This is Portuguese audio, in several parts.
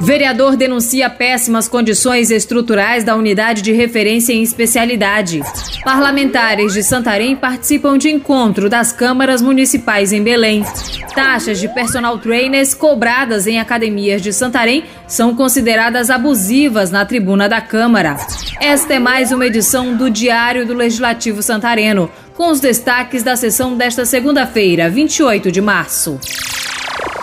Vereador denuncia péssimas condições estruturais da unidade de referência em especialidade. Parlamentares de Santarém participam de encontro das câmaras municipais em Belém. Taxas de personal trainers cobradas em academias de Santarém são consideradas abusivas na tribuna da Câmara. Esta é mais uma edição do Diário do Legislativo Santareno, com os destaques da sessão desta segunda-feira, 28 de março.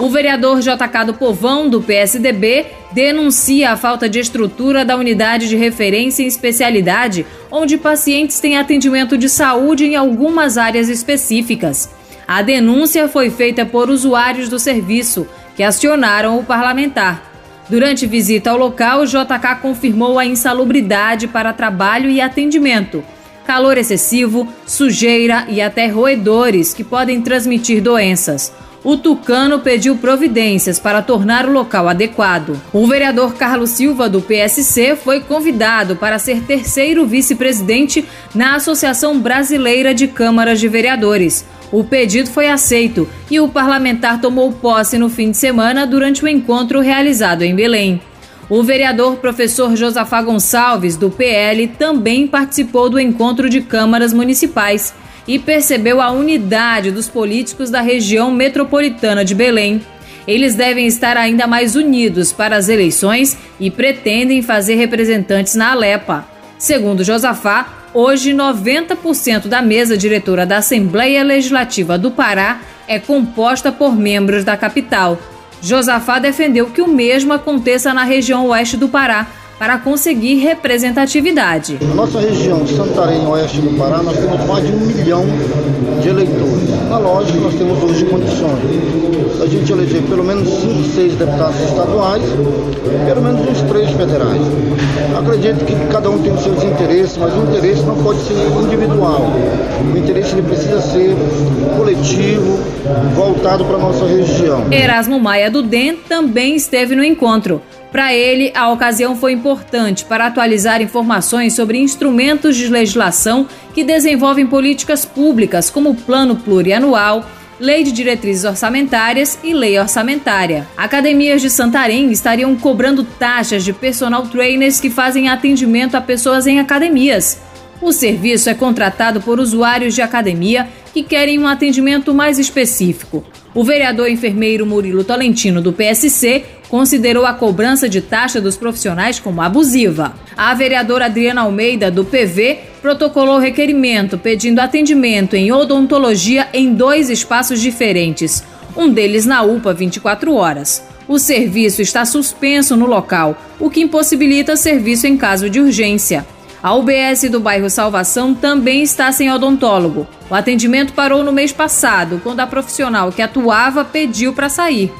O vereador JK do Povão, do PSDB, denuncia a falta de estrutura da unidade de referência em especialidade, onde pacientes têm atendimento de saúde em algumas áreas específicas. A denúncia foi feita por usuários do serviço, que acionaram o parlamentar. Durante visita ao local, o JK confirmou a insalubridade para trabalho e atendimento, calor excessivo, sujeira e até roedores que podem transmitir doenças o Tucano pediu providências para tornar o local adequado. O vereador Carlos Silva, do PSC, foi convidado para ser terceiro vice-presidente na Associação Brasileira de Câmaras de Vereadores. O pedido foi aceito e o parlamentar tomou posse no fim de semana durante o encontro realizado em Belém. O vereador professor Josafá Gonçalves, do PL, também participou do encontro de câmaras municipais e percebeu a unidade dos políticos da região metropolitana de Belém. Eles devem estar ainda mais unidos para as eleições e pretendem fazer representantes na Alepa. Segundo Josafá, hoje 90% da mesa diretora da Assembleia Legislativa do Pará é composta por membros da capital. Josafá defendeu que o mesmo aconteça na região oeste do Pará, para conseguir representatividade. Na nossa região, Santarém, oeste do Pará, nós temos mais de um milhão de eleitores. Na lógica, nós temos hoje condições. A gente eleger pelo menos 5, 6 deputados estaduais, pelo menos uns 3 federais. Acredito que cada um tem os seus interesses, mas o interesse não pode ser individual. O interesse ele precisa ser coletivo, voltado para a nossa região. Erasmo Maia do DEM também esteve no encontro. Para ele, a ocasião foi importante para atualizar informações sobre instrumentos de legislação que desenvolvem políticas públicas, como o Plano Plurianual, Lei de Diretrizes Orçamentárias e Lei Orçamentária. Academias de Santarém estariam cobrando taxas de personal trainers que fazem atendimento a pessoas em academias. O serviço é contratado por usuários de academia que querem um atendimento mais específico. O vereador enfermeiro Murilo Tolentino, do PSC, considerou a cobrança de taxa dos profissionais como abusiva. A vereadora Adriana Almeida, do PV, protocolou requerimento pedindo atendimento em odontologia em dois espaços diferentes, um deles na UPA 24 horas. O serviço está suspenso no local, o que impossibilita serviço em caso de urgência. A UBS do bairro Salvação também está sem odontólogo. O atendimento parou no mês passado, quando a profissional que atuava pediu para sair.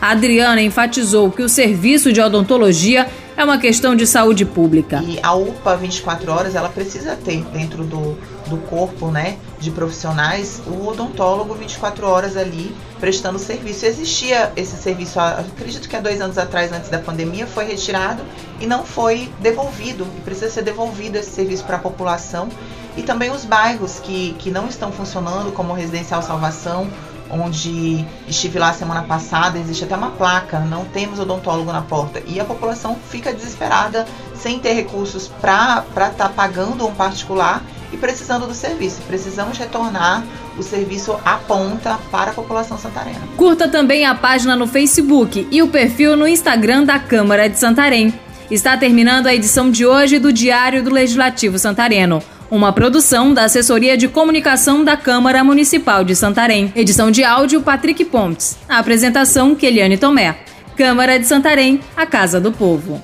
A Adriana enfatizou que o serviço de odontologia é uma questão de saúde pública. E a UPA 24 horas, ela precisa ter dentro do, do corpo, né, de profissionais, o odontólogo 24 horas ali prestando serviço. Existia esse serviço, acredito que há dois anos atrás, antes da pandemia, foi retirado e não foi devolvido. E precisa ser devolvido esse serviço para a população. E também os bairros que, que não estão funcionando, como o Residencial Salvação, onde estive lá semana passada, existe até uma placa, não temos odontólogo na porta. E a população fica desesperada, sem ter recursos para estar tá pagando um particular e precisando do serviço. Precisamos retornar o serviço à ponta para a população santarena. Curta também a página no Facebook e o perfil no Instagram da Câmara de Santarém. Está terminando a edição de hoje do Diário do Legislativo Santareno. Uma produção da Assessoria de Comunicação da Câmara Municipal de Santarém. Edição de áudio Patrick Pontes. A apresentação Keliane Tomé. Câmara de Santarém, a Casa do Povo.